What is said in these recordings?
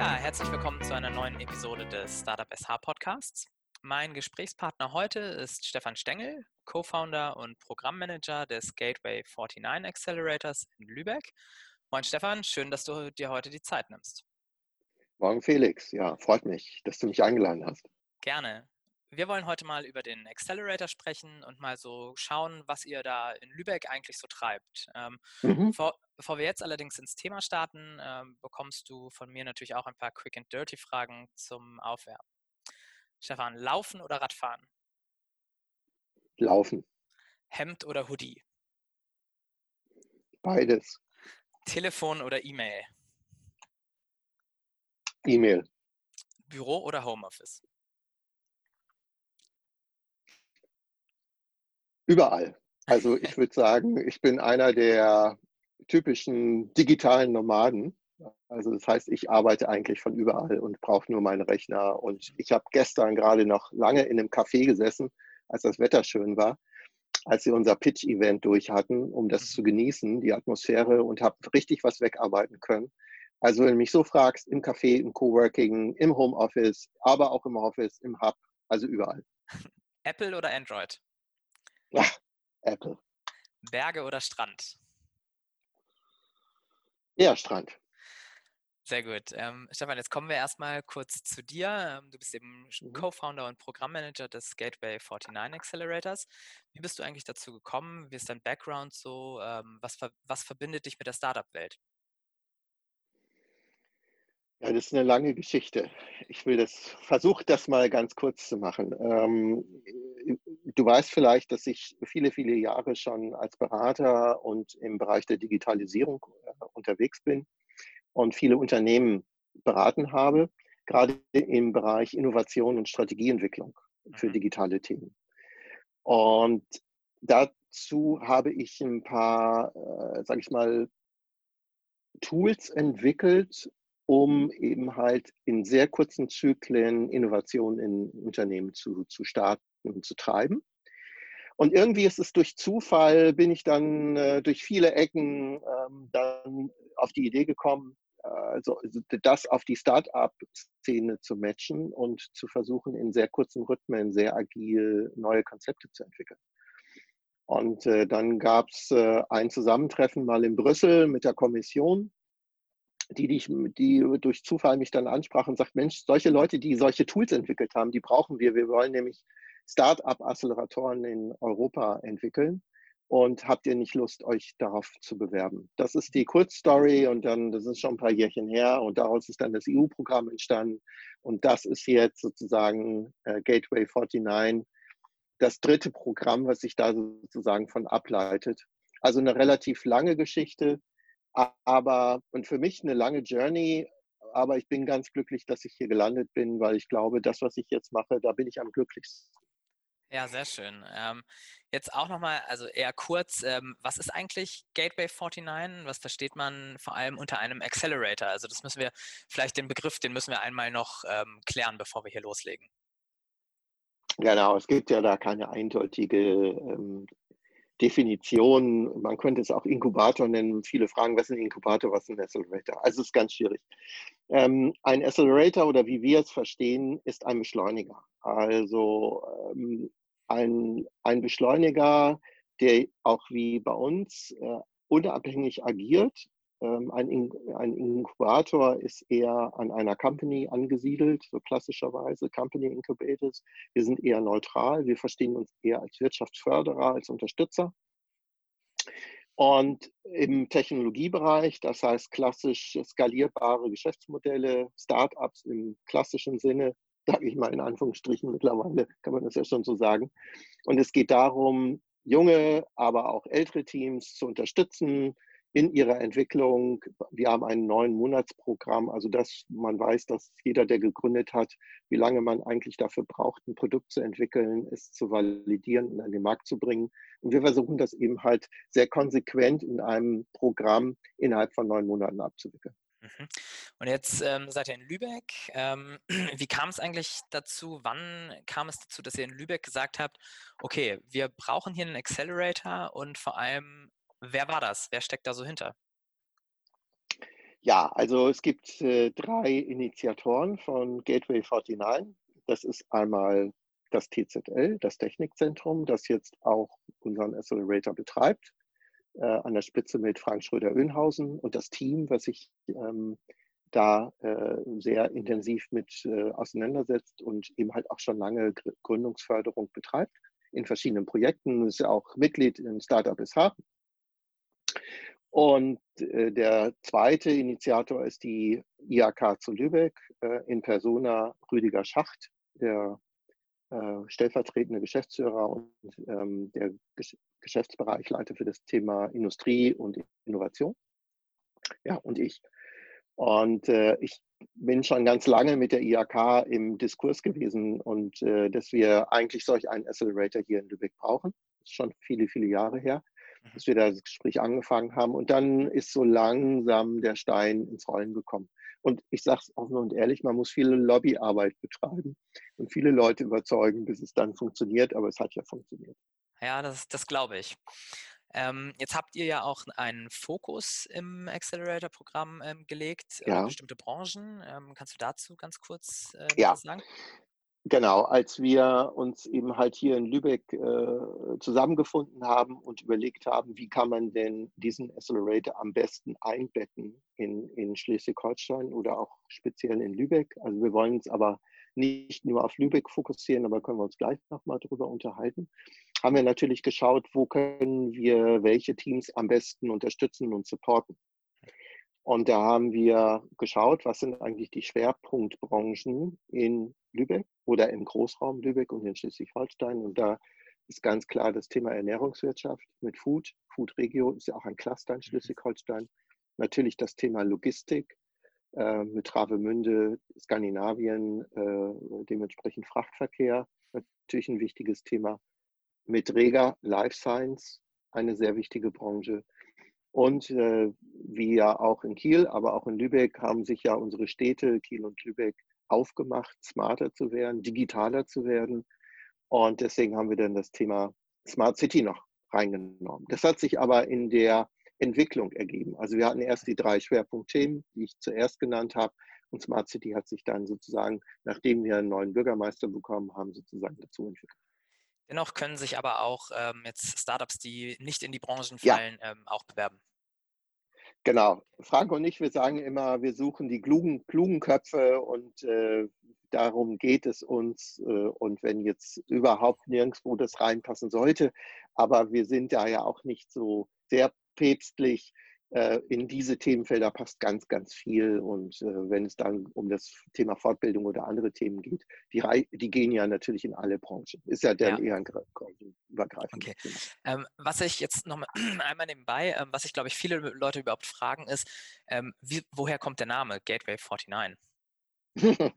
Ja, herzlich willkommen zu einer neuen Episode des Startup SH Podcasts. Mein Gesprächspartner heute ist Stefan Stengel, Co-Founder und Programmmanager des Gateway 49 Accelerators in Lübeck. Moin Stefan, schön, dass du dir heute die Zeit nimmst. Morgen Felix, ja, freut mich, dass du mich eingeladen hast. Gerne. Wir wollen heute mal über den Accelerator sprechen und mal so schauen, was ihr da in Lübeck eigentlich so treibt. Ähm, mhm. bevor, bevor, wir jetzt allerdings ins Thema starten, ähm, bekommst du von mir natürlich auch ein paar Quick and Dirty Fragen zum Aufwärmen. Stefan, laufen oder Radfahren? Laufen. Hemd oder Hoodie? Beides. Telefon oder E-Mail? E-Mail. Büro oder Homeoffice? Überall. Also ich würde sagen, ich bin einer der typischen digitalen Nomaden. Also das heißt, ich arbeite eigentlich von überall und brauche nur meinen Rechner. Und ich habe gestern gerade noch lange in einem Café gesessen, als das Wetter schön war, als wir unser Pitch-Event durch hatten, um das zu genießen, die Atmosphäre und habe richtig was wegarbeiten können. Also wenn du mich so fragst, im Café, im Coworking, im Homeoffice, aber auch im Office, im Hub, also überall. Apple oder Android? Ja, Apple. Berge oder Strand? Ja, Strand. Sehr gut. Ähm, Stefan, jetzt kommen wir erstmal kurz zu dir. Ähm, du bist eben mhm. Co-Founder und Programmmanager des Gateway 49 Accelerators. Wie bist du eigentlich dazu gekommen? Wie ist dein Background so? Ähm, was, was verbindet dich mit der Startup-Welt? Ja, das ist eine lange Geschichte. Ich will das, versuche das mal ganz kurz zu machen. Ähm, du weißt vielleicht, dass ich viele, viele Jahre schon als Berater und im Bereich der Digitalisierung äh, unterwegs bin und viele Unternehmen beraten habe, gerade im Bereich Innovation und Strategieentwicklung für mhm. digitale Themen. Und dazu habe ich ein paar, äh, sage ich mal, Tools entwickelt, um eben halt in sehr kurzen Zyklen Innovationen in Unternehmen zu, zu starten und zu treiben. Und irgendwie ist es durch Zufall, bin ich dann äh, durch viele Ecken ähm, dann auf die Idee gekommen, also das auf die Start-up-Szene zu matchen und zu versuchen, in sehr kurzen Rhythmen sehr agil neue Konzepte zu entwickeln. Und äh, dann gab es äh, ein Zusammentreffen mal in Brüssel mit der Kommission die, die, die durch Zufall mich dann ansprach und sagt, Mensch, solche Leute, die solche Tools entwickelt haben, die brauchen wir. Wir wollen nämlich Start-up-Acceleratoren in Europa entwickeln. Und habt ihr nicht Lust, euch darauf zu bewerben? Das ist die Kurzstory und dann, das ist schon ein paar Jährchen her und daraus ist dann das EU-Programm entstanden. Und das ist jetzt sozusagen äh, Gateway 49, das dritte Programm, was sich da sozusagen von ableitet. Also eine relativ lange Geschichte, aber, und für mich eine lange Journey, aber ich bin ganz glücklich, dass ich hier gelandet bin, weil ich glaube, das, was ich jetzt mache, da bin ich am glücklichsten. Ja, sehr schön. Ähm, jetzt auch nochmal, also eher kurz, ähm, was ist eigentlich Gateway 49? Was versteht man vor allem unter einem Accelerator? Also das müssen wir, vielleicht den Begriff, den müssen wir einmal noch ähm, klären, bevor wir hier loslegen. Genau, es gibt ja da keine eindeutige Definition. Man könnte es auch Inkubator nennen. Viele fragen, was ist ein Inkubator, was ist ein Accelerator? Also es ist ganz schwierig. Ähm, ein Accelerator oder wie wir es verstehen, ist ein Beschleuniger. Also ähm, ein, ein Beschleuniger, der auch wie bei uns äh, unabhängig agiert ein, ein, Inkubator ist eher an einer Company angesiedelt, so klassischerweise Company Incubators. Wir sind eher neutral, wir verstehen uns eher als Wirtschaftsförderer, als Unterstützer. Und im Technologiebereich, das heißt klassisch skalierbare Geschäftsmodelle, Startups im klassischen Sinne, sage ich mal in Anführungsstrichen mittlerweile, kann man das ja schon so sagen. Und es geht darum, junge, aber auch ältere Teams zu unterstützen, in ihrer Entwicklung. Wir haben ein neun Monatsprogramm, also dass man weiß, dass jeder, der gegründet hat, wie lange man eigentlich dafür braucht, ein Produkt zu entwickeln, es zu validieren und an den Markt zu bringen. Und wir versuchen das eben halt sehr konsequent in einem Programm innerhalb von neun Monaten abzuwickeln. Mhm. Und jetzt ähm, seid ihr in Lübeck. Ähm, wie kam es eigentlich dazu? Wann kam es dazu, dass ihr in Lübeck gesagt habt, okay, wir brauchen hier einen Accelerator und vor allem Wer war das? Wer steckt da so hinter? Ja, also es gibt äh, drei Initiatoren von Gateway 49. Das ist einmal das TZL, das Technikzentrum, das jetzt auch unseren Accelerator betreibt, äh, an der Spitze mit Frank Schröder-Önhausen und das Team, was sich ähm, da äh, sehr intensiv mit äh, auseinandersetzt und eben halt auch schon lange Gründungsförderung betreibt in verschiedenen Projekten, ist ja auch Mitglied in Startup SH. Und äh, der zweite Initiator ist die IAK zu Lübeck äh, in Persona Rüdiger Schacht, der äh, stellvertretende Geschäftsführer und ähm, der Gesch Geschäftsbereichleiter für das Thema Industrie und Innovation. Ja, und ich. Und äh, ich bin schon ganz lange mit der IAK im Diskurs gewesen und äh, dass wir eigentlich solch einen Accelerator hier in Lübeck brauchen. Das ist schon viele, viele Jahre her. Dass wir das Gespräch angefangen haben. Und dann ist so langsam der Stein ins Rollen gekommen. Und ich sage es offen und ehrlich, man muss viele Lobbyarbeit betreiben und viele Leute überzeugen, bis es dann funktioniert. Aber es hat ja funktioniert. Ja, das, das glaube ich. Ähm, jetzt habt ihr ja auch einen Fokus im Accelerator-Programm ähm, gelegt, ja. bestimmte Branchen. Ähm, kannst du dazu ganz kurz äh, ja. was sagen? Genau, als wir uns eben halt hier in Lübeck äh, zusammengefunden haben und überlegt haben, wie kann man denn diesen Accelerator am besten einbetten in, in Schleswig-Holstein oder auch speziell in Lübeck. Also wir wollen uns aber nicht nur auf Lübeck fokussieren, aber können wir uns gleich nochmal darüber unterhalten. Haben wir natürlich geschaut, wo können wir welche Teams am besten unterstützen und supporten. Und da haben wir geschaut, was sind eigentlich die Schwerpunktbranchen in Lübeck oder im Großraum Lübeck und in Schleswig-Holstein. Und da ist ganz klar das Thema Ernährungswirtschaft mit Food. Food Regio ist ja auch ein Cluster in mhm. Schleswig-Holstein. Natürlich das Thema Logistik äh, mit Travemünde, Skandinavien, äh, dementsprechend Frachtverkehr, natürlich ein wichtiges Thema. Mit Rega Life Science, eine sehr wichtige Branche. Und äh, wie ja auch in Kiel, aber auch in Lübeck haben sich ja unsere Städte, Kiel und Lübeck, aufgemacht, smarter zu werden, digitaler zu werden. Und deswegen haben wir dann das Thema Smart City noch reingenommen. Das hat sich aber in der Entwicklung ergeben. Also wir hatten erst die drei Schwerpunktthemen, die ich zuerst genannt habe. Und Smart City hat sich dann sozusagen, nachdem wir einen neuen Bürgermeister bekommen haben, sozusagen dazu entwickelt. Dennoch können sich aber auch ähm, jetzt Startups, die nicht in die Branchen fallen, ja. ähm, auch bewerben. Genau. Frank und ich, wir sagen immer, wir suchen die klugen, klugen Köpfe und äh, darum geht es uns. Äh, und wenn jetzt überhaupt nirgendwo das reinpassen sollte, aber wir sind da ja auch nicht so sehr päpstlich, in diese Themenfelder passt ganz, ganz viel. Und äh, wenn es dann um das Thema Fortbildung oder andere Themen geht, die, die gehen ja natürlich in alle Branchen. Ist ja dann ja. eher ein übergreifendes okay. Thema. Ähm, was ich jetzt noch mal einmal nebenbei, ähm, was ich glaube ich viele Leute überhaupt fragen, ist, ähm, wie, woher kommt der Name Gateway 49?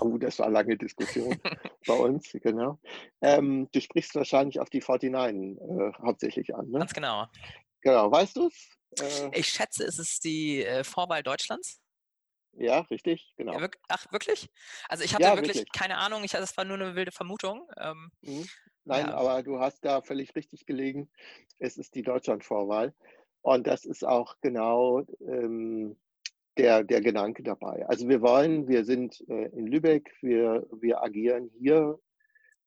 Oh, das war eine lange Diskussion bei uns, genau. Ähm, du sprichst wahrscheinlich auf die 49 äh, hauptsächlich an. Ne? Ganz genau. Genau, weißt du es? Äh, ich schätze, es ist die äh, Vorwahl Deutschlands. Ja, richtig, genau. Ja, ach, wirklich? Also ich hatte ja, wirklich, wirklich, keine Ahnung, ich, das war nur eine wilde Vermutung. Ähm, mhm. Nein, ja. aber du hast da völlig richtig gelegen. Es ist die Deutschland-Vorwahl. Und das ist auch genau ähm, der, der Gedanke dabei. Also wir wollen, wir sind äh, in Lübeck, wir, wir agieren hier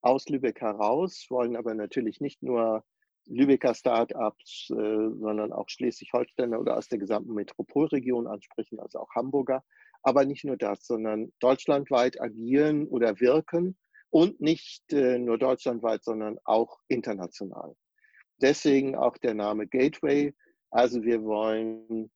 aus Lübeck heraus, wollen aber natürlich nicht nur Lübecker Startups, äh, sondern auch Schleswig-Holsteiner oder aus der gesamten Metropolregion ansprechen, also auch Hamburger. Aber nicht nur das, sondern deutschlandweit agieren oder wirken und nicht äh, nur deutschlandweit, sondern auch international. Deswegen auch der Name Gateway. Also wir wollen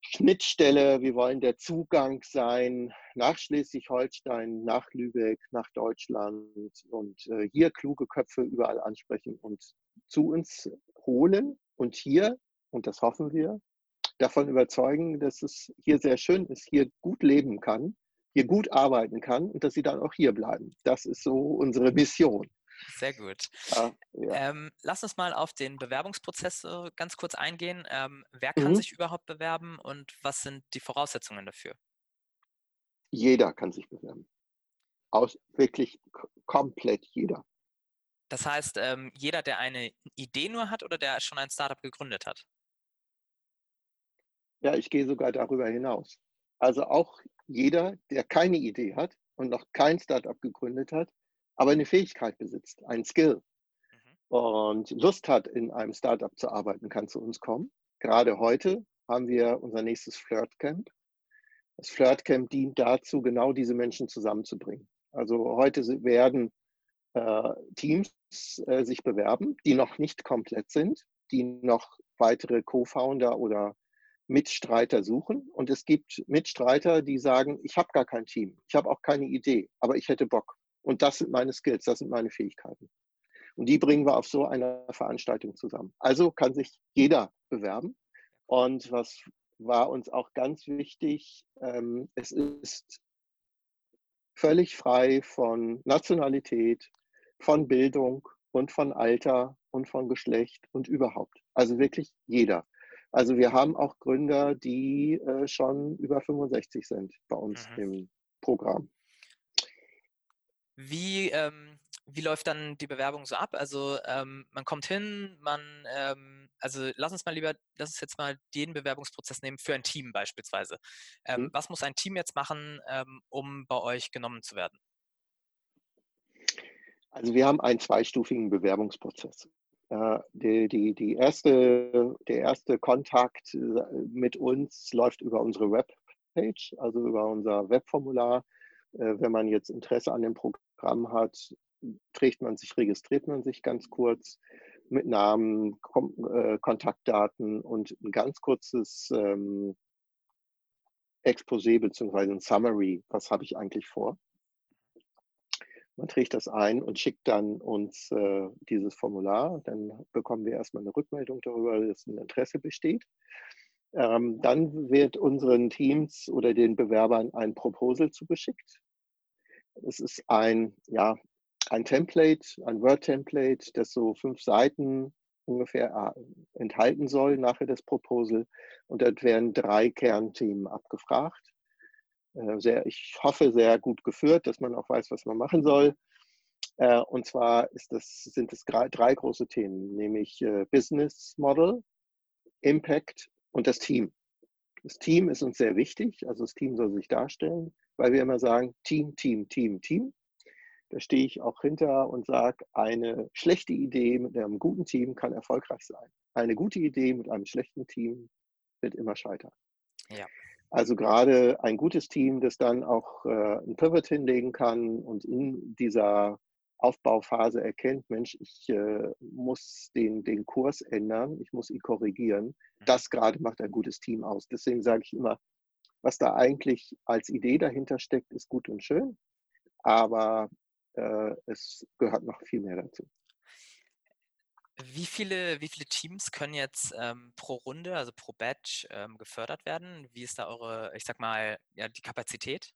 Schnittstelle, wir wollen der Zugang sein nach Schleswig-Holstein, nach Lübeck, nach Deutschland und äh, hier kluge Köpfe überall ansprechen und zu uns holen und hier, und das hoffen wir, davon überzeugen, dass es hier sehr schön ist, hier gut leben kann, hier gut arbeiten kann und dass sie dann auch hier bleiben. Das ist so unsere Mission. Sehr gut. Ja, ja. Ähm, lass uns mal auf den Bewerbungsprozess äh, ganz kurz eingehen. Ähm, wer kann mhm. sich überhaupt bewerben und was sind die Voraussetzungen dafür? Jeder kann sich bewerben. Aus wirklich komplett jeder. Das heißt, ähm, jeder, der eine Idee nur hat oder der schon ein Startup gegründet hat? Ja, ich gehe sogar darüber hinaus. Also auch jeder, der keine Idee hat und noch kein Startup gegründet hat, aber eine Fähigkeit besitzt, ein Skill mhm. und Lust hat, in einem Startup zu arbeiten, kann zu uns kommen. Gerade heute haben wir unser nächstes Flirtcamp. Das Flirtcamp dient dazu, genau diese Menschen zusammenzubringen. Also heute werden äh, Teams äh, sich bewerben, die noch nicht komplett sind, die noch weitere Co-Founder oder Mitstreiter suchen. Und es gibt Mitstreiter, die sagen, ich habe gar kein Team, ich habe auch keine Idee, aber ich hätte Bock. Und das sind meine Skills, das sind meine Fähigkeiten. Und die bringen wir auf so einer Veranstaltung zusammen. Also kann sich jeder bewerben. Und was war uns auch ganz wichtig, ähm, es ist völlig frei von Nationalität, von Bildung und von Alter und von Geschlecht und überhaupt. Also wirklich jeder. Also wir haben auch Gründer, die äh, schon über 65 sind bei uns mhm. im Programm. Wie, ähm, wie läuft dann die Bewerbung so ab? Also ähm, man kommt hin, man, ähm, also lass uns mal lieber, lass uns jetzt mal den Bewerbungsprozess nehmen für ein Team beispielsweise. Mhm. Was muss ein Team jetzt machen, ähm, um bei euch genommen zu werden? Also wir haben einen zweistufigen Bewerbungsprozess. Äh, die, die, die erste, der erste Kontakt äh, mit uns läuft über unsere Webpage, also über unser Webformular. Äh, wenn man jetzt Interesse an dem Programm hat, trägt man sich, registriert man sich ganz kurz mit Namen, Kontaktdaten und ein ganz kurzes ähm, Exposé bzw. ein Summary, was habe ich eigentlich vor. Man trägt das ein und schickt dann uns äh, dieses Formular. Dann bekommen wir erstmal eine Rückmeldung darüber, dass ein Interesse besteht. Ähm, dann wird unseren Teams oder den Bewerbern ein Proposal zugeschickt. Es ist ein, ja, ein Template, ein Word-Template, das so fünf Seiten ungefähr äh, enthalten soll, nachher das Proposal. Und dort werden drei Kernthemen abgefragt. Äh, sehr, ich hoffe, sehr gut geführt, dass man auch weiß, was man machen soll. Äh, und zwar das, sind es drei große Themen, nämlich Business Model, Impact und das Team. Das Team ist uns sehr wichtig, also das Team soll sich darstellen, weil wir immer sagen, Team, Team, Team, Team. Da stehe ich auch hinter und sage, eine schlechte Idee mit einem guten Team kann erfolgreich sein. Eine gute Idee mit einem schlechten Team wird immer scheitern. Ja. Also gerade ein gutes Team, das dann auch äh, ein Pivot hinlegen kann und in dieser Aufbauphase erkennt, Mensch, ich äh, muss den, den Kurs ändern, ich muss ihn korrigieren. Mhm. Das gerade macht ein gutes Team aus. Deswegen sage ich immer, was da eigentlich als Idee dahinter steckt, ist gut und schön, aber äh, es gehört noch viel mehr dazu. Wie viele, wie viele Teams können jetzt ähm, pro Runde, also pro Batch, ähm, gefördert werden? Wie ist da eure, ich sag mal, ja, die Kapazität?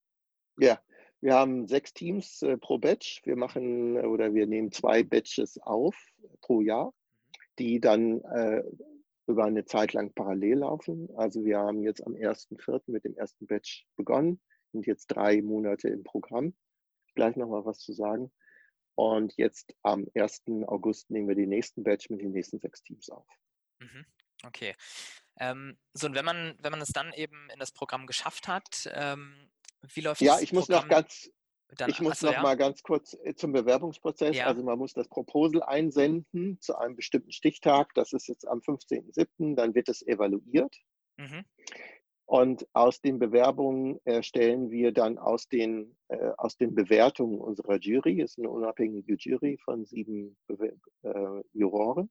Ja, wir haben sechs Teams äh, pro Batch. Wir machen oder wir nehmen zwei Batches auf pro Jahr, mhm. die dann äh, über eine Zeit lang parallel laufen. Also wir haben jetzt am 1.4. mit dem ersten Batch begonnen, sind jetzt drei Monate im Programm. Gleich nochmal was zu sagen. Und jetzt am 1. August nehmen wir den nächsten Batch mit den nächsten sechs Teams auf. Mhm. Okay. Ähm, so, und wenn man, wenn man es dann eben in das Programm geschafft hat, ähm, wie läuft ja, das? Ja, ich muss noch ganz, dann, ich muss achso, noch ja. mal ganz kurz äh, zum Bewerbungsprozess. Ja. Also man muss das Proposal einsenden zu einem bestimmten Stichtag. Das ist jetzt am 15.07. Dann wird es evaluiert. Mhm. Und aus den Bewerbungen erstellen wir dann aus den, äh, aus den Bewertungen unserer Jury, ist eine unabhängige Jury von sieben äh, Juroren,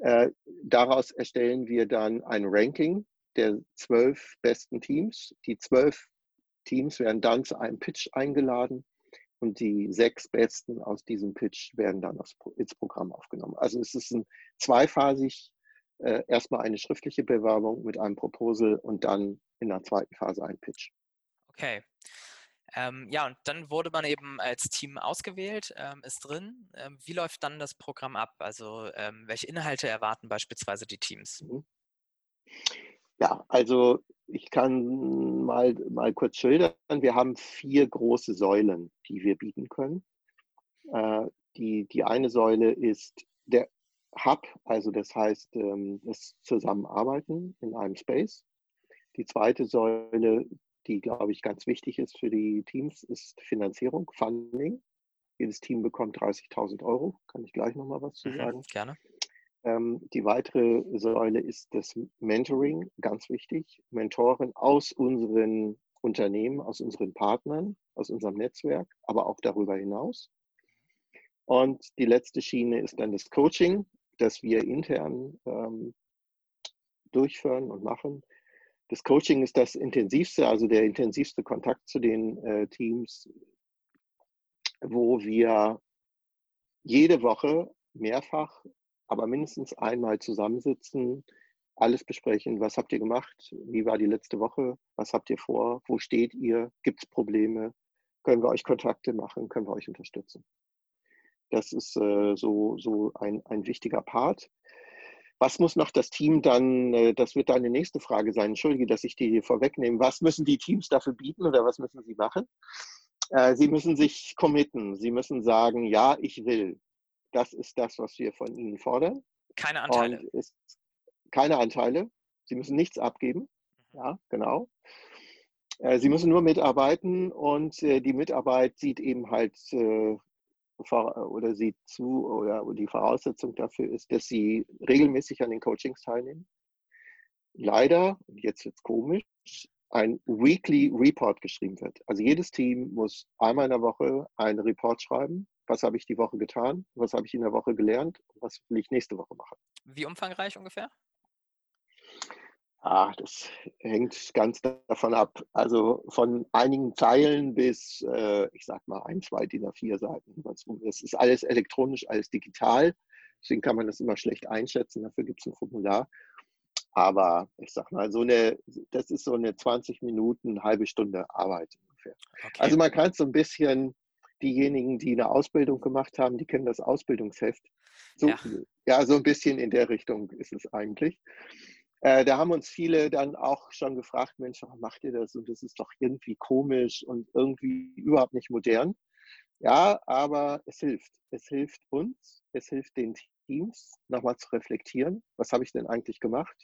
äh, daraus erstellen wir dann ein Ranking der zwölf besten Teams. Die zwölf Teams werden dann zu einem Pitch eingeladen und die sechs besten aus diesem Pitch werden dann ins Programm aufgenommen. Also es ist ein zweiphasig äh, erstmal eine schriftliche Bewerbung mit einem Proposal und dann in der zweiten Phase ein Pitch. Okay. Ähm, ja, und dann wurde man eben als Team ausgewählt, ähm, ist drin. Ähm, wie läuft dann das Programm ab? Also ähm, welche Inhalte erwarten beispielsweise die Teams? Mhm. Ja, also ich kann mal, mal kurz schildern. Wir haben vier große Säulen, die wir bieten können. Äh, die, die eine Säule ist der Hub, also das heißt ähm, das Zusammenarbeiten in einem Space. Die zweite Säule, die, glaube ich, ganz wichtig ist für die Teams, ist Finanzierung, Funding. Jedes Team bekommt 30.000 Euro. Kann ich gleich nochmal was zu mhm, sagen. gerne. Ähm, die weitere Säule ist das Mentoring, ganz wichtig. Mentoren aus unseren Unternehmen, aus unseren Partnern, aus unserem Netzwerk, aber auch darüber hinaus. Und die letzte Schiene ist dann das Coaching, das wir intern ähm, durchführen und machen. Das Coaching ist das intensivste, also der intensivste Kontakt zu den äh, Teams, wo wir jede Woche mehrfach, aber mindestens einmal zusammensitzen, alles besprechen. Was habt ihr gemacht? Wie war die letzte Woche? Was habt ihr vor? Wo steht ihr? Gibt es Probleme? Können wir euch Kontakte machen? Können wir euch unterstützen? Das ist äh, so, so ein, ein wichtiger Part. Was muss noch das Team dann, äh, das wird deine nächste Frage sein, entschuldige, dass ich die vorwegnehme, was müssen die Teams dafür bieten oder was müssen sie machen? Äh, sie müssen sich committen, sie müssen sagen, ja, ich will. Das ist das, was wir von ihnen fordern. Keine Anteile. keine Anteile. Sie müssen nichts abgeben. Mhm. Ja, genau. Äh, sie müssen nur mitarbeiten und die Mitarbeit sieht eben halt oder sieht zu oder die Voraussetzung dafür ist, dass sie regelmäßig an den Coachings teilnehmen. Leider, jetzt wird es komisch, ein Weekly Report geschrieben wird. Also jedes Team muss einmal in der Woche einen Report schreiben. Was habe ich die Woche getan? Was habe ich in der Woche gelernt? Was will ich nächste Woche machen? Wie umfangreich ungefähr? Ah, das hängt ganz davon ab. Also von einigen Zeilen bis, äh, ich sag mal, ein, zwei DIN A4 Seiten. Es ist alles elektronisch, alles digital. Deswegen kann man das immer schlecht einschätzen. Dafür gibt es ein Formular. Aber ich sag mal, so eine, das ist so eine 20 Minuten, halbe Stunde Arbeit ungefähr. Okay. Also man kann so ein bisschen, diejenigen, die eine Ausbildung gemacht haben, die kennen das Ausbildungsheft. So, ja. ja, so ein bisschen in der Richtung ist es eigentlich. Äh, da haben uns viele dann auch schon gefragt, Mensch, warum macht ihr das? Und das ist doch irgendwie komisch und irgendwie überhaupt nicht modern. Ja, aber es hilft. Es hilft uns, es hilft den Teams, nochmal zu reflektieren. Was habe ich denn eigentlich gemacht?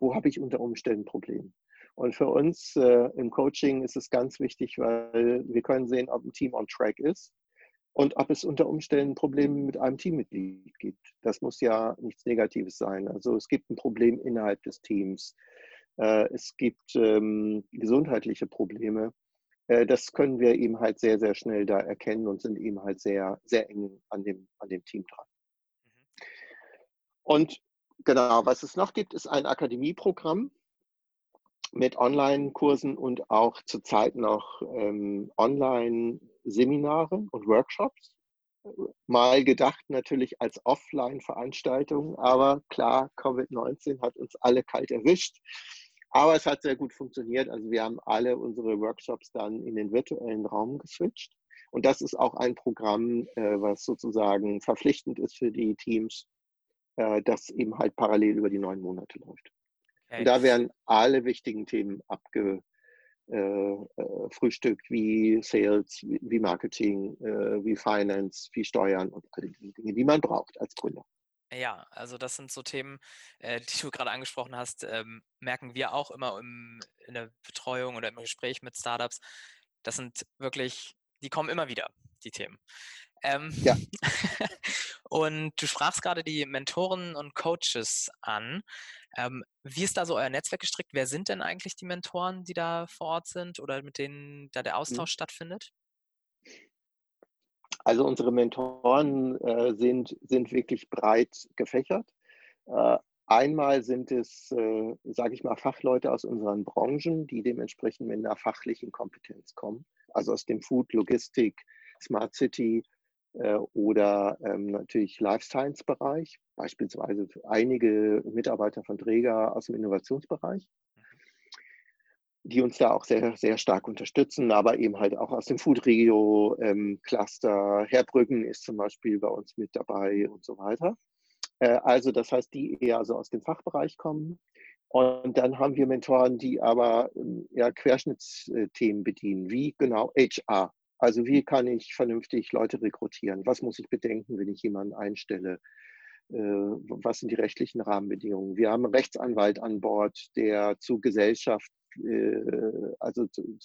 Wo habe ich unter Umständen Probleme? Und für uns äh, im Coaching ist es ganz wichtig, weil wir können sehen, ob ein Team on track ist und ob es unter Umständen Probleme mit einem Teammitglied gibt. Das muss ja nichts Negatives sein. Also es gibt ein Problem innerhalb des Teams. Äh, es gibt ähm, gesundheitliche Probleme. Äh, das können wir eben halt sehr, sehr schnell da erkennen und sind eben halt sehr, sehr eng an dem, an dem Team dran. Mhm. Und genau, was es noch gibt, ist ein Akademieprogramm mit Online-Kursen und auch zurzeit noch ähm, Online-Seminare und Workshops. Mal gedacht natürlich als Offline-Veranstaltung, aber klar, Covid-19 hat uns alle kalt erwischt. Aber es hat sehr gut funktioniert. Also wir haben alle unsere Workshops dann in den virtuellen Raum geswitcht. Und das ist auch ein Programm, äh, was sozusagen verpflichtend ist für die Teams, äh, das eben halt parallel über die neun Monate läuft. Und da werden alle wichtigen Themen abgefrühstückt, äh, äh wie Sales, wie Marketing, äh, wie Finance, wie Steuern und all die Dinge, die man braucht als Gründer. Ja, also das sind so Themen, äh, die du gerade angesprochen hast, ähm, merken wir auch immer im, in der Betreuung oder im Gespräch mit Startups. Das sind wirklich, die kommen immer wieder, die Themen. Ähm, ja. und du sprachst gerade die Mentoren und Coaches an. Ähm, wie ist da so euer Netzwerk gestrickt? Wer sind denn eigentlich die Mentoren, die da vor Ort sind oder mit denen da der mhm. Austausch mhm. stattfindet? Also unsere Mentoren äh, sind, sind wirklich breit gefächert. Äh, einmal sind es, äh, sage ich mal, Fachleute aus unseren Branchen, die dementsprechend mit einer fachlichen Kompetenz kommen. Also aus dem Food, Logistik, Smart City, oder ähm, natürlich Life Science Bereich, beispielsweise einige Mitarbeiter von Träger aus dem Innovationsbereich, die uns da auch sehr, sehr stark unterstützen, aber eben halt auch aus dem Food Regio ähm, Cluster. Herbrücken ist zum Beispiel bei uns mit dabei und so weiter. Äh, also das heißt, die eher so aus dem Fachbereich kommen. Und dann haben wir Mentoren, die aber ähm, ja, Querschnittsthemen bedienen, wie genau HR. Also wie kann ich vernünftig Leute rekrutieren? Was muss ich bedenken, wenn ich jemanden einstelle? Äh, was sind die rechtlichen Rahmenbedingungen? Wir haben einen Rechtsanwalt an Bord, der zu Gesellschaft, äh, also zu,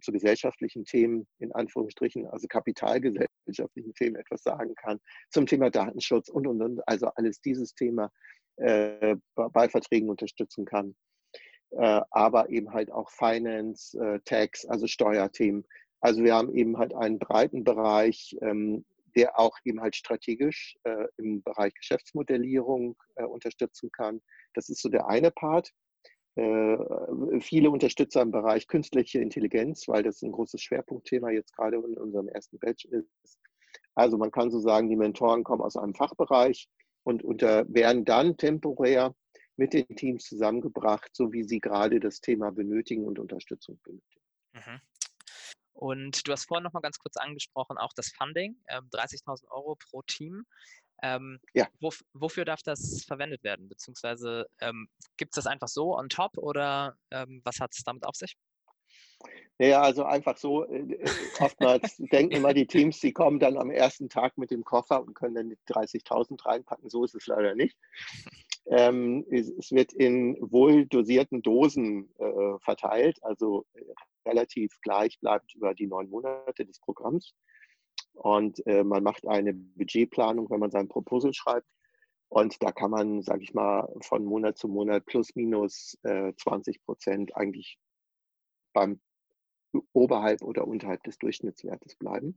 zu, gesellschaftlichen Themen in Anführungsstrichen, also kapitalgesellschaftlichen Themen etwas sagen kann, zum Thema Datenschutz und, und, und, also alles dieses Thema äh, bei Verträgen unterstützen kann. Äh, aber eben halt auch Finance, äh, Tax, also Steuerthemen. Also wir haben eben halt einen breiten Bereich, ähm, der auch eben halt strategisch äh, im Bereich Geschäftsmodellierung äh, unterstützen kann. Das ist so der eine Part. Äh, viele Unterstützer im Bereich künstliche Intelligenz, weil das ein großes Schwerpunktthema jetzt gerade in unserem ersten Batch ist. Also man kann so sagen, die Mentoren kommen aus einem Fachbereich und unter, werden dann temporär mit den Teams zusammengebracht, so wie sie gerade das Thema benötigen und Unterstützung benötigen. Mhm. Und du hast vorhin noch mal ganz kurz angesprochen, auch das Funding, ähm, 30.000 Euro pro Team. Ähm, ja. Wof wofür darf das verwendet werden? Beziehungsweise ähm, gibt es das einfach so on top oder ähm, was hat es damit auf sich? Naja, also einfach so, äh, äh oftmals denken immer die Teams, sie kommen dann am ersten Tag mit dem Koffer und können dann 30.000 reinpacken. So ist es leider nicht. Ähm, es, es, wird in wohl dosierten Dosen äh, verteilt, also äh, relativ gleich bleibt über die neun Monate des Programms. Und äh, man macht eine Budgetplanung, wenn man sein Proposal schreibt. Und da kann man, sage ich mal, von Monat zu Monat plus minus äh, 20 Prozent eigentlich beim oberhalb oder unterhalb des Durchschnittswertes bleiben.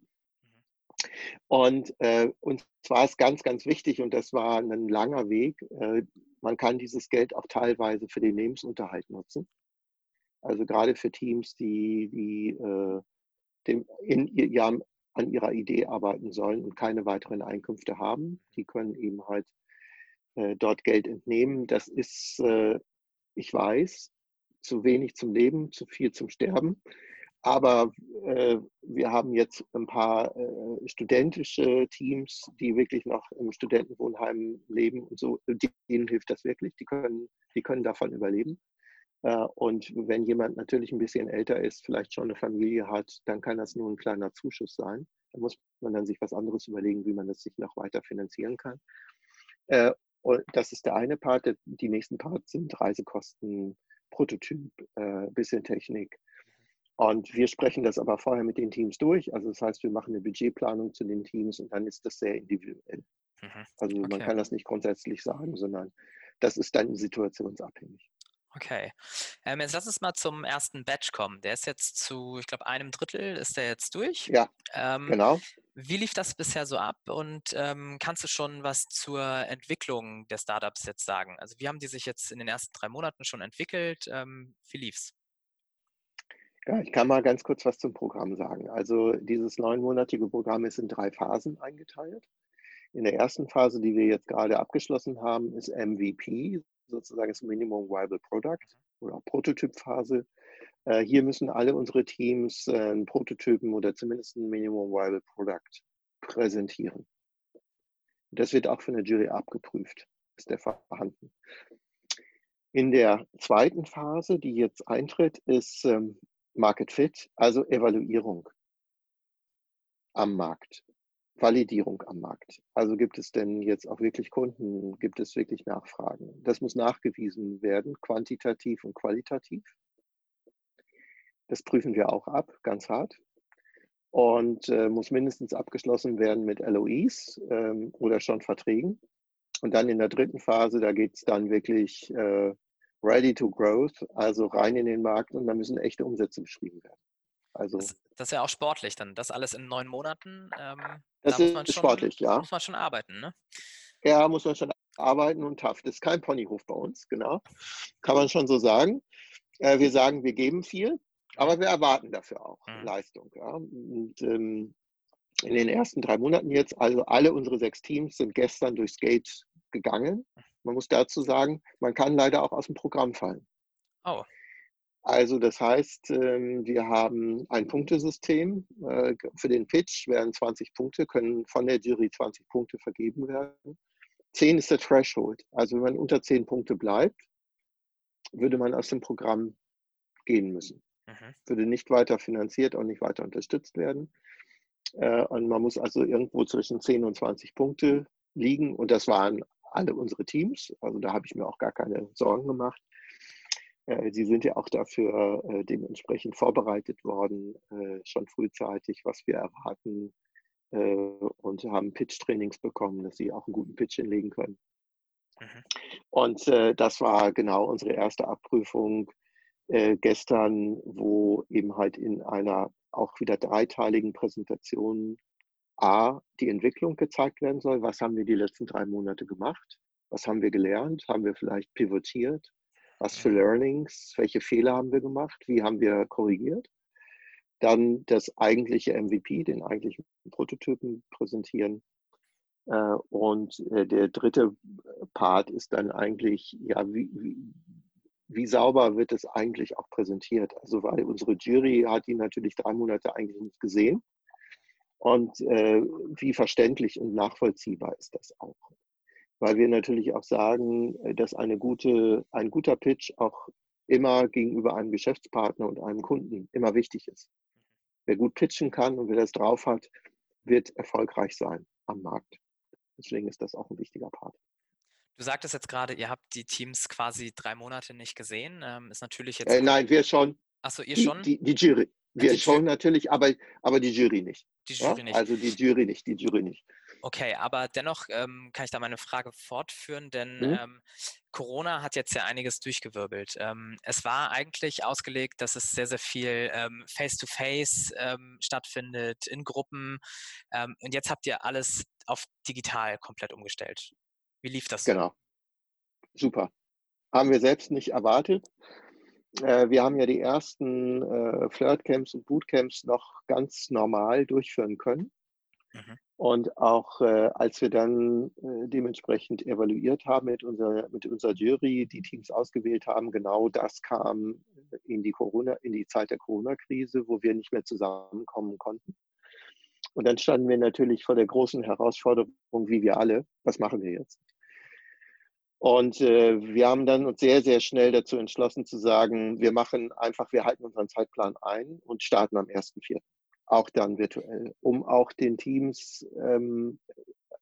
Und äh, uns war es ganz, ganz wichtig, und das war ein langer Weg, äh, man kann dieses Geld auch teilweise für den Lebensunterhalt nutzen. Also gerade für Teams, die, die äh, dem, in, ja, an ihrer Idee arbeiten sollen und keine weiteren Einkünfte haben, die können eben halt äh, dort Geld entnehmen. Das ist, äh, ich weiß, zu wenig zum Leben, zu viel zum Sterben. Aber äh, wir haben jetzt ein paar äh, studentische Teams, die wirklich noch im Studentenwohnheim leben und so. Denen hilft das wirklich. Die können, die können davon überleben. Äh, und wenn jemand natürlich ein bisschen älter ist, vielleicht schon eine Familie hat, dann kann das nur ein kleiner Zuschuss sein. Da muss man dann sich was anderes überlegen, wie man das sich noch weiter finanzieren kann. Äh, und das ist der eine Part. Die nächsten Parts sind Reisekosten, Prototyp, äh, bisschen Technik und wir sprechen das aber vorher mit den Teams durch. Also das heißt, wir machen eine Budgetplanung zu den Teams und dann ist das sehr individuell. Mhm. Also okay. man kann das nicht grundsätzlich sagen, sondern das ist dann situationsabhängig. Okay. Ähm, jetzt lass uns mal zum ersten Batch kommen. Der ist jetzt zu, ich glaube, einem Drittel ist der jetzt durch. Ja, ähm, genau. Wie lief das bisher so ab und ähm, kannst du schon was zur Entwicklung der Startups jetzt sagen? Also wie haben die sich jetzt in den ersten drei Monaten schon entwickelt? Ähm, wie lief's? Ja, ich kann mal ganz kurz was zum Programm sagen. Also dieses neunmonatige Programm ist in drei Phasen eingeteilt. In der ersten Phase, die wir jetzt gerade abgeschlossen haben, ist MVP, sozusagen das Minimum Viable Product oder Prototypphase. Äh, hier müssen alle unsere Teams äh, einen Prototypen oder zumindest ein Minimum Viable Product präsentieren. Das wird auch von der Jury abgeprüft. Ist der vorhanden? In der zweiten Phase, die jetzt eintritt, ist ähm, Market Fit, also Evaluierung am Markt, Validierung am Markt. Also gibt es denn jetzt auch wirklich Kunden, gibt es wirklich Nachfragen? Das muss nachgewiesen werden, quantitativ und qualitativ. Das prüfen wir auch ab, ganz hart. Und äh, muss mindestens abgeschlossen werden mit LOIs ähm, oder schon Verträgen. Und dann in der dritten Phase, da geht es dann wirklich äh, ready to growth, also rein in den Markt und da müssen echte Umsätze beschrieben werden. Also, das, das ist ja auch sportlich dann, das alles in neun Monaten. Ähm, das da ist schon, sportlich, ja. muss man schon arbeiten, ne? Ja, muss man schon arbeiten und tough. Das ist kein Ponyhof bei uns, genau. Kann man schon so sagen. Äh, wir sagen, wir geben viel, aber wir erwarten dafür auch mhm. Leistung. Ja? Und ähm, in den ersten drei Monaten jetzt, also alle unsere sechs Teams sind gestern durchs Gate gegangen. Man muss dazu sagen, man kann leider auch aus dem Programm fallen. Oh. Also das heißt, ähm, wir haben ein Punktesystem. Äh, für den Pitch werden 20 Punkte, können von der Jury 20 Punkte vergeben werden. 10 ist der Threshold. Also wenn man unter 10 Punkte bleibt, würde man aus dem Programm gehen müssen. Mhm. Würde nicht weiter finanziert und nicht weiter unterstützt werden. Äh, und man muss also irgendwo zwischen 10 und 20 Punkte liegen. Und das waren alle unsere Teams. Also da habe ich mir auch gar keine Sorgen gemacht. Äh, sie sind ja auch dafür äh, dementsprechend vorbereitet worden, äh, schon frühzeitig, was wir erwarten und haben Pitch-Trainings bekommen, dass sie auch einen guten Pitch hinlegen können. Mhm. Und das war genau unsere erste Abprüfung gestern, wo eben halt in einer auch wieder dreiteiligen Präsentation A, die Entwicklung gezeigt werden soll. Was haben wir die letzten drei Monate gemacht? Was haben wir gelernt? Haben wir vielleicht pivotiert? Was für Learnings? Welche Fehler haben wir gemacht? Wie haben wir korrigiert? Dann das eigentliche MVP, den eigentlichen Prototypen präsentieren. Äh, und äh, der dritte Part ist dann eigentlich, ja, wie, wie, wie sauber wird es eigentlich auch präsentiert? Also, weil unsere Jury hat ihn natürlich drei Monate eigentlich nicht gesehen. Und äh, wie verständlich und nachvollziehbar ist das auch? Weil wir natürlich auch sagen, äh, dass eine gute, ein guter Pitch auch immer gegenüber einem Geschäftspartner und einem Kunden immer wichtig ist. Wer gut pitchen kann und wer das drauf hat, wird erfolgreich sein am Markt. Deswegen ist das auch ein wichtiger Part. Du sagtest jetzt gerade, ihr habt die Teams quasi drei Monate nicht gesehen. Ähm, ist natürlich jetzt. Äh, nein, wir schon. Achso, ihr schon? Die, die, die Jury. Wir schon natürlich, aber, aber die Jury nicht. Die Jury ja? nicht. Also die Jury nicht, die Jury nicht. Okay, aber dennoch ähm, kann ich da meine Frage fortführen, denn mhm. ähm, Corona hat jetzt ja einiges durchgewirbelt. Ähm, es war eigentlich ausgelegt, dass es sehr, sehr viel ähm, Face-to-Face ähm, stattfindet, in Gruppen. Ähm, und jetzt habt ihr alles auf digital komplett umgestellt. Wie lief das? Genau. Super. Haben wir selbst nicht erwartet. Äh, wir haben ja die ersten äh, Flirtcamps und Bootcamps noch ganz normal durchführen können. Mhm. Und auch äh, als wir dann äh, dementsprechend evaluiert haben mit unserer, mit unserer Jury, die Teams ausgewählt haben, genau das kam in die Corona, in die Zeit der Corona-Krise, wo wir nicht mehr zusammenkommen konnten. Und dann standen wir natürlich vor der großen Herausforderung, wie wir alle, was machen wir jetzt? Und äh, wir haben dann uns sehr, sehr schnell dazu entschlossen zu sagen, wir machen einfach, wir halten unseren Zeitplan ein und starten am 1.4. Auch dann virtuell, um auch den Teams ähm,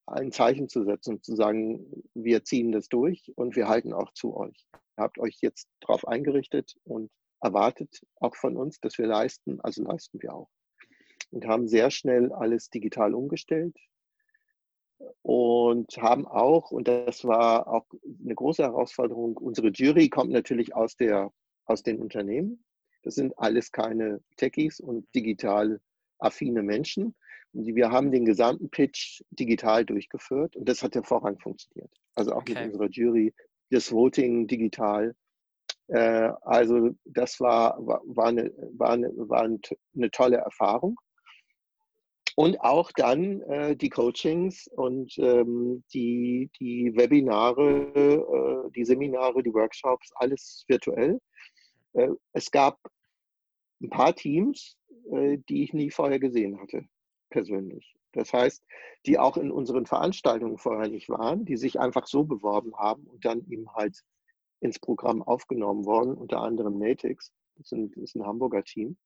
ein Zeichen zu setzen und zu sagen, wir ziehen das durch und wir halten auch zu euch. Ihr habt euch jetzt darauf eingerichtet und erwartet auch von uns, dass wir leisten, also leisten wir auch. Und haben sehr schnell alles digital umgestellt, und haben auch, und das war auch eine große Herausforderung, unsere Jury kommt natürlich aus, der, aus den Unternehmen. Das sind alles keine Techies und digital affine Menschen. Und wir haben den gesamten Pitch digital durchgeführt und das hat hervorragend funktioniert. Also auch okay. mit unserer Jury, das Voting digital. Äh, also das war, war, war, eine, war, eine, war eine tolle Erfahrung. Und auch dann äh, die Coachings und ähm, die, die Webinare, äh, die Seminare, die Workshops, alles virtuell. Äh, es gab ein paar Teams, die ich nie vorher gesehen hatte, persönlich. Das heißt, die auch in unseren Veranstaltungen vorher nicht waren, die sich einfach so beworben haben und dann eben halt ins Programm aufgenommen worden, unter anderem Natix, das ist ein Hamburger Team.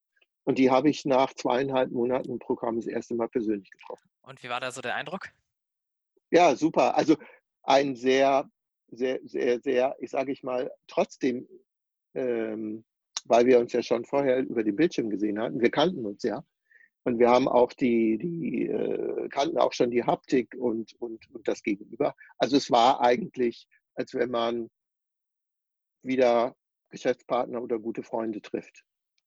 Und die habe ich nach zweieinhalb Monaten im Programm das erste Mal persönlich getroffen. Und wie war da so der Eindruck? Ja, super. Also ein sehr, sehr, sehr, sehr, ich sage ich mal, trotzdem, ähm, weil wir uns ja schon vorher über den Bildschirm gesehen hatten, wir kannten uns ja. Und wir haben auch die, die äh, kannten auch schon die Haptik und, und, und das Gegenüber. Also es war eigentlich, als wenn man wieder Geschäftspartner oder gute Freunde trifft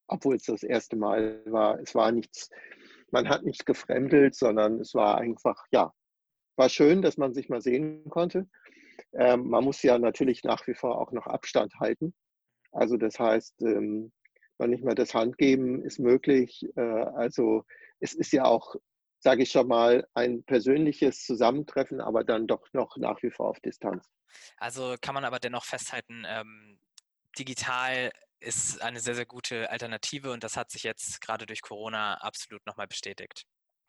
obwohl es das erste Mal war. Es war nichts, man hat nichts gefremdelt, sondern es war einfach, ja, war schön, dass man sich mal sehen konnte. Ähm, man muss ja natürlich nach wie vor auch noch Abstand halten. Also das heißt, ähm, man nicht mal das Handgeben ist möglich. Äh, also es ist ja auch, sage ich schon mal, ein persönliches Zusammentreffen, aber dann doch noch nach wie vor auf Distanz. Also kann man aber dennoch festhalten, ähm, digital ist eine sehr, sehr gute Alternative und das hat sich jetzt gerade durch Corona absolut nochmal bestätigt.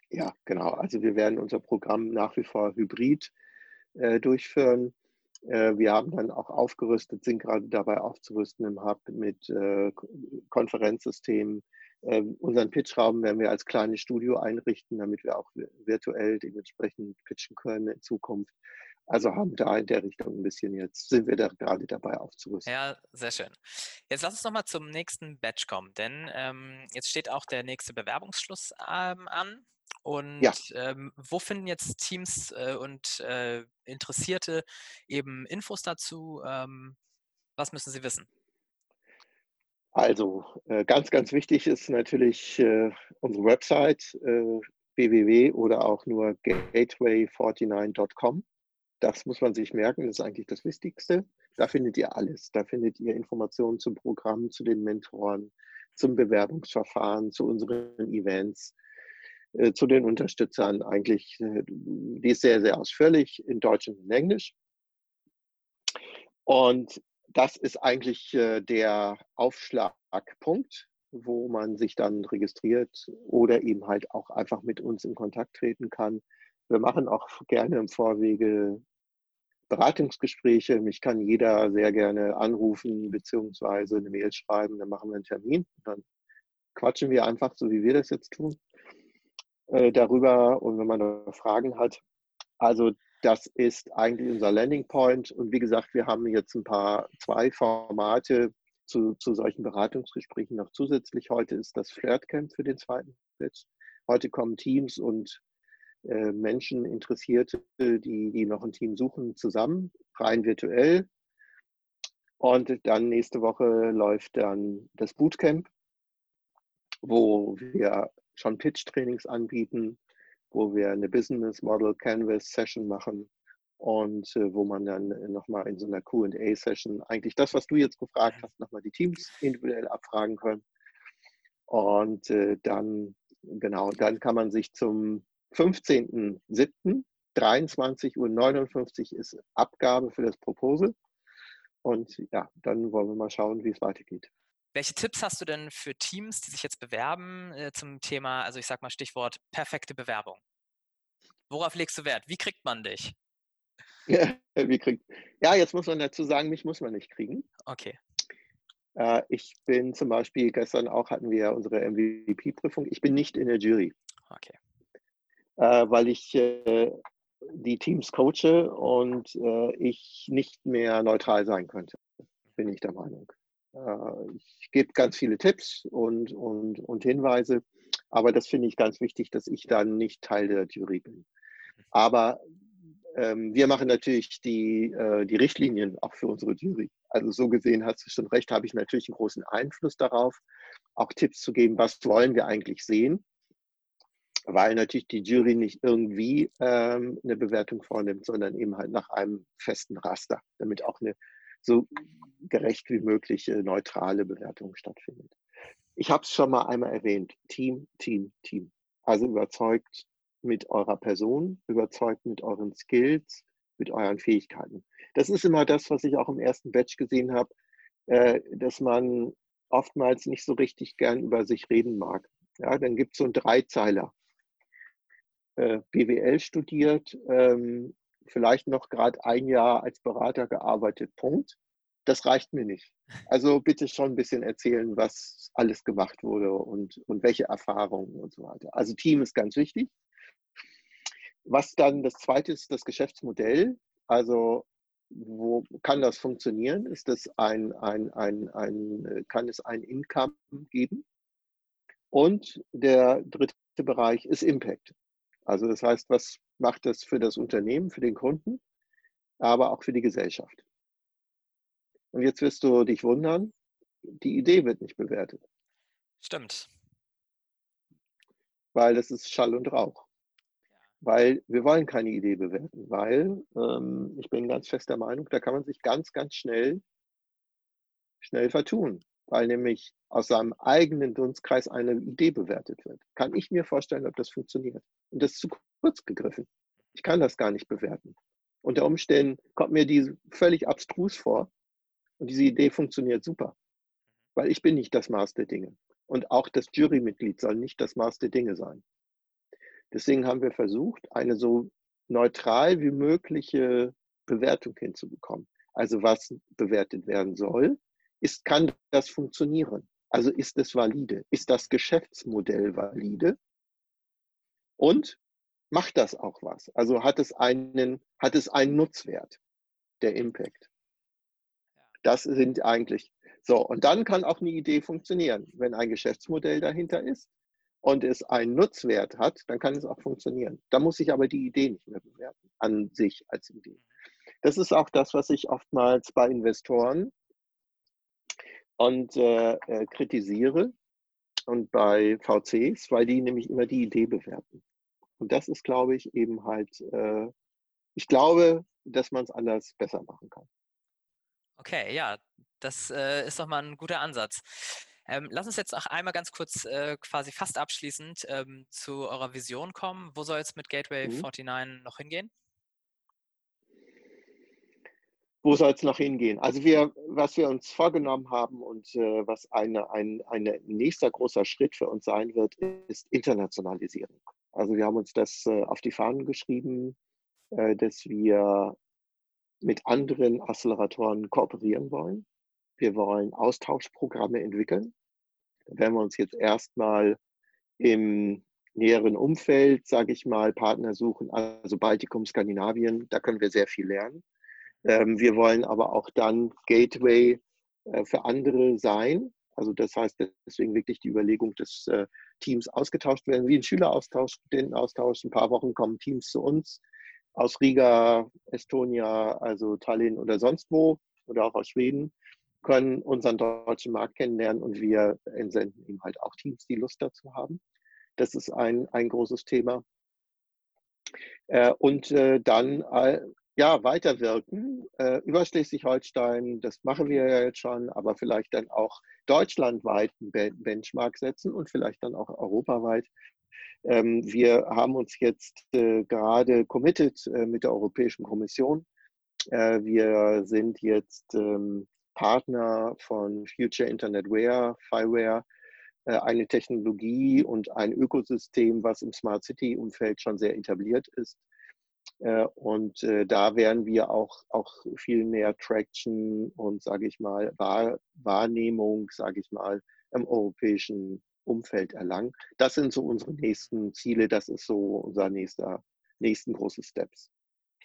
Ja, genau. Also wir werden unser Programm nach wie vor hybrid äh, durchführen. Äh, wir haben dann auch aufgerüstet, sind gerade dabei aufzurüsten im Hub mit äh, Konferenzsystemen. Ähm, unseren Pitchraum werden wir als kleines Studio einrichten, damit wir auch virtuell dementsprechend pitchen können in Zukunft. Also haben da in der Richtung ein bisschen jetzt, sind wir da gerade dabei aufzurüsten. Ja, sehr schön. Jetzt lass uns nochmal zum nächsten Batch kommen, denn ähm, jetzt steht auch der nächste Bewerbungsschluss ähm, an. Und ja. ähm, wo finden jetzt Teams äh, und äh, Interessierte eben Infos dazu? Ähm, was müssen sie wissen? Also äh, ganz, ganz wichtig ist natürlich äh, unsere Website äh, www oder auch nur gateway49.com. Das muss man sich merken, das ist eigentlich das Wichtigste. Da findet ihr alles. Da findet ihr Informationen zum Programm, zu den Mentoren, zum Bewerbungsverfahren, zu unseren Events, zu den Unterstützern. Eigentlich, äh, die ist sehr, sehr ausführlich in Deutsch und in Englisch. Und das ist eigentlich äh, der Aufschlagpunkt, wo man sich dann registriert oder eben halt auch einfach mit uns in Kontakt treten kann. Wir machen auch gerne im Vorwege Beratungsgespräche. Mich kann jeder sehr gerne anrufen beziehungsweise eine Mail schreiben. Dann machen wir einen Termin. Dann quatschen wir einfach, so wie wir das jetzt tun, äh, darüber. Und wenn man noch Fragen hat, also das ist eigentlich unser Landing Point. Und wie gesagt, wir haben jetzt ein paar, zwei Formate zu, zu solchen Beratungsgesprächen noch zusätzlich. Heute ist das Flirtcamp für den zweiten Batch. Heute kommen Teams und äh, Menschen, Interessierte, die, die noch ein Team suchen, zusammen, rein virtuell. Und dann nächste Woche läuft dann das Bootcamp, wo wir schon Pitch-Trainings anbieten, wo wir eine Business Model Canvas Session machen und äh, wo man dann nochmal in so einer QA-Session eigentlich das, was du jetzt gefragt hast, nochmal die Teams individuell abfragen können. Und äh, dann, genau, dann kann man sich zum 15.07. 23.59 Uhr ist Abgabe für das Proposal. Und ja, dann wollen wir mal schauen, wie es weitergeht. Welche Tipps hast du denn für Teams, die sich jetzt bewerben äh, zum Thema, also ich sag mal Stichwort perfekte Bewerbung? Worauf legst du Wert? Wie kriegt man dich? Ja, wie kriegt, ja, jetzt muss man dazu sagen, mich muss man nicht kriegen. Okay. Äh, ich bin zum Beispiel, gestern auch hatten wir unsere MVP-Prüfung, ich bin nicht in der Jury. Okay äh, weil ich äh, die Teams coache und äh, ich nicht mehr neutral sein könnte, bin ich der Meinung. Äh, ich gebe ganz viele Tipps und, und, und Hinweise, aber das finde ich ganz wichtig, dass ich dann nicht Teil der Jury bin. Aber ähm, wir machen natürlich die, äh, die Richtlinien auch für unsere Jury. Also so gesehen hast du schon recht, habe ich natürlich einen großen Einfluss darauf, auch Tipps zu geben, was wollen wir eigentlich sehen weil natürlich die Jury nicht irgendwie ähm, eine Bewertung vornimmt, sondern eben halt nach einem festen Raster, damit auch eine so gerecht wie mögliche neutrale Bewertung stattfindet. Ich habe es schon mal einmal erwähnt, Team, Team, Team. Also überzeugt mit eurer Person, überzeugt mit euren Skills, mit euren Fähigkeiten. Das ist immer das, was ich auch im ersten Batch gesehen habe, äh, dass man oftmals nicht so richtig gern über sich reden mag. Ja, dann gibt es so einen Dreizeiler äh, BWL studiert, ähm, vielleicht noch gerade ein Jahr als Berater gearbeitet, Punkt. Das reicht mir nicht. Also bitte schon ein bisschen erzählen, was alles gemacht wurde und, und welche Erfahrungen und so weiter. Also Team ist ganz wichtig. Was dann das zweite ist, das Geschäftsmodell. Also wo kann das funktionieren? Ist das ein, ein, ein, ein, kann es ein Income geben? Und der dritte Bereich ist Impact. Also das heißt, was macht das für das Unternehmen, für den Kunden, aber auch für die Gesellschaft. Und jetzt wirst du dich wundern, die Idee wird nicht bewertet. Stimmt. Weil das ist Schall und Rauch. Weil wir wollen keine Idee bewerten, weil ähm, ich bin ganz fest der Meinung, da kann man sich ganz, ganz schnell, schnell vertun weil nämlich aus seinem eigenen Dunstkreis eine Idee bewertet wird. Kann ich mir vorstellen, ob das funktioniert. Und das ist zu kurz gegriffen. Ich kann das gar nicht bewerten. Unter Umständen kommt mir die völlig abstrus vor und diese Idee funktioniert super, weil ich bin nicht das Maß der Dinge. Und auch das Jurymitglied soll nicht das Maß der Dinge sein. Deswegen haben wir versucht, eine so neutral wie mögliche Bewertung hinzubekommen. Also was bewertet werden soll, ist, kann das funktionieren? Also ist es valide? Ist das Geschäftsmodell valide? Und macht das auch was? Also hat es einen, hat es einen Nutzwert, der Impact? Das sind eigentlich so. Und dann kann auch eine Idee funktionieren. Wenn ein Geschäftsmodell dahinter ist und es einen Nutzwert hat, dann kann es auch funktionieren. Da muss ich aber die Idee nicht mehr bewerten, an sich als Idee. Das ist auch das, was ich oftmals bei Investoren und äh, äh, kritisiere und bei VCs, weil die nämlich immer die Idee bewerten. Und das ist, glaube ich, eben halt, äh, ich glaube, dass man es anders besser machen kann. Okay, ja, das äh, ist doch mal ein guter Ansatz. Ähm, lass uns jetzt auch einmal ganz kurz äh, quasi fast abschließend ähm, zu eurer Vision kommen. Wo soll es mit Gateway mhm. 49 noch hingehen? Wo soll es noch hingehen? Also wir, was wir uns vorgenommen haben und äh, was eine, ein eine nächster großer Schritt für uns sein wird, ist Internationalisierung. Also wir haben uns das äh, auf die Fahnen geschrieben, äh, dass wir mit anderen Acceleratoren kooperieren wollen. Wir wollen Austauschprogramme entwickeln. Da werden wir uns jetzt erstmal im näheren Umfeld, sage ich mal, Partner suchen, also Baltikum, Skandinavien, da können wir sehr viel lernen. Ähm, wir wollen aber auch dann Gateway äh, für andere sein. Also das heißt deswegen wirklich die Überlegung, dass äh, Teams ausgetauscht werden, wie ein Schüleraustausch, Studentenaustausch. Ein paar Wochen kommen Teams zu uns aus Riga, Estonia, also Tallinn oder sonst wo oder auch aus Schweden, können unseren deutschen Markt kennenlernen und wir entsenden ihm halt auch Teams, die Lust dazu haben. Das ist ein, ein großes Thema. Äh, und dann ja, weiterwirken äh, über Schleswig-Holstein, das machen wir ja jetzt schon, aber vielleicht dann auch deutschlandweit einen Benchmark setzen und vielleicht dann auch europaweit. Ähm, wir haben uns jetzt äh, gerade committed äh, mit der Europäischen Kommission. Äh, wir sind jetzt ähm, Partner von Future Internet Wear, Fireware, äh, eine Technologie und ein Ökosystem, was im Smart City-Umfeld schon sehr etabliert ist und äh, da werden wir auch, auch viel mehr Traction und, sage ich mal, Wahr, Wahrnehmung, sage ich mal, im europäischen Umfeld erlangen. Das sind so unsere nächsten Ziele, das ist so unser nächster, nächsten große Steps.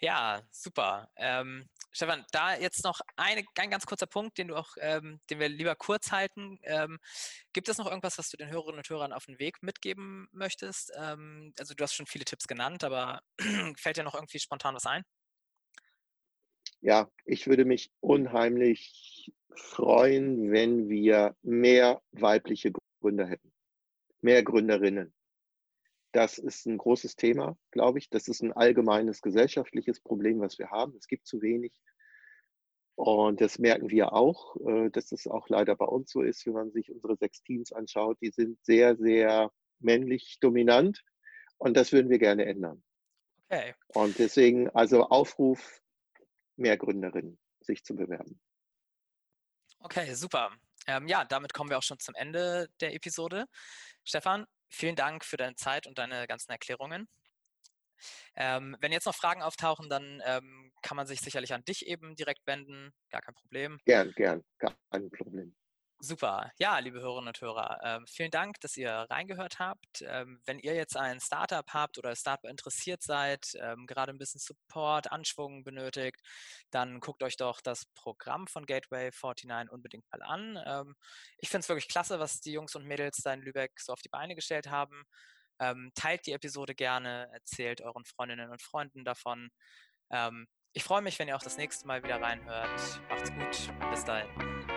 Ja, super. Ähm, Stefan, da jetzt noch eine, ein ganz kurzer Punkt, den du auch, ähm, den wir lieber kurz halten. Ähm, gibt es noch irgendwas, was du den Hörerinnen und Hörern auf den Weg mitgeben möchtest? Ähm, also du hast schon viele Tipps genannt, aber fällt dir noch irgendwie spontan was ein? Ja, ich würde mich unheimlich freuen, wenn wir mehr weibliche Gründer hätten, mehr Gründerinnen. Das ist ein großes Thema, glaube ich. Das ist ein allgemeines gesellschaftliches Problem, was wir haben. Es gibt zu wenig. Und das merken wir auch, äh, dass es auch leider bei uns so ist, wenn man sich unsere sechs Teams anschaut. Die sind sehr, sehr männlich dominant. Und das würden wir gerne ändern. Okay. Und deswegen, also Aufruf, mehr Gründerinnen sich zu bewerben. Okay, super. Ähm, ja, damit kommen wir auch schon zum Ende der Episode. Stefan, vielen Dank für deine Zeit und deine ganzen Erklärungen. Ähm, wenn jetzt noch Fragen auftauchen, dann ähm, kann man sich sicherlich an dich eben direkt wenden. Gar kein Problem. Gern, gern, kein Problem. Super. Ja, liebe Hörerinnen und Hörer, ähm, vielen Dank, dass ihr reingehört habt. Ähm, wenn ihr jetzt ein Startup habt oder Startup interessiert seid, ähm, gerade ein bisschen Support, Anschwung benötigt, dann guckt euch doch das Programm von Gateway 49 unbedingt mal an. Ich finde es wirklich klasse, was die Jungs und Mädels da in Lübeck so auf die Beine gestellt haben. Teilt die Episode gerne, erzählt euren Freundinnen und Freunden davon. Ich freue mich, wenn ihr auch das nächste Mal wieder reinhört. Macht's gut. Bis dahin.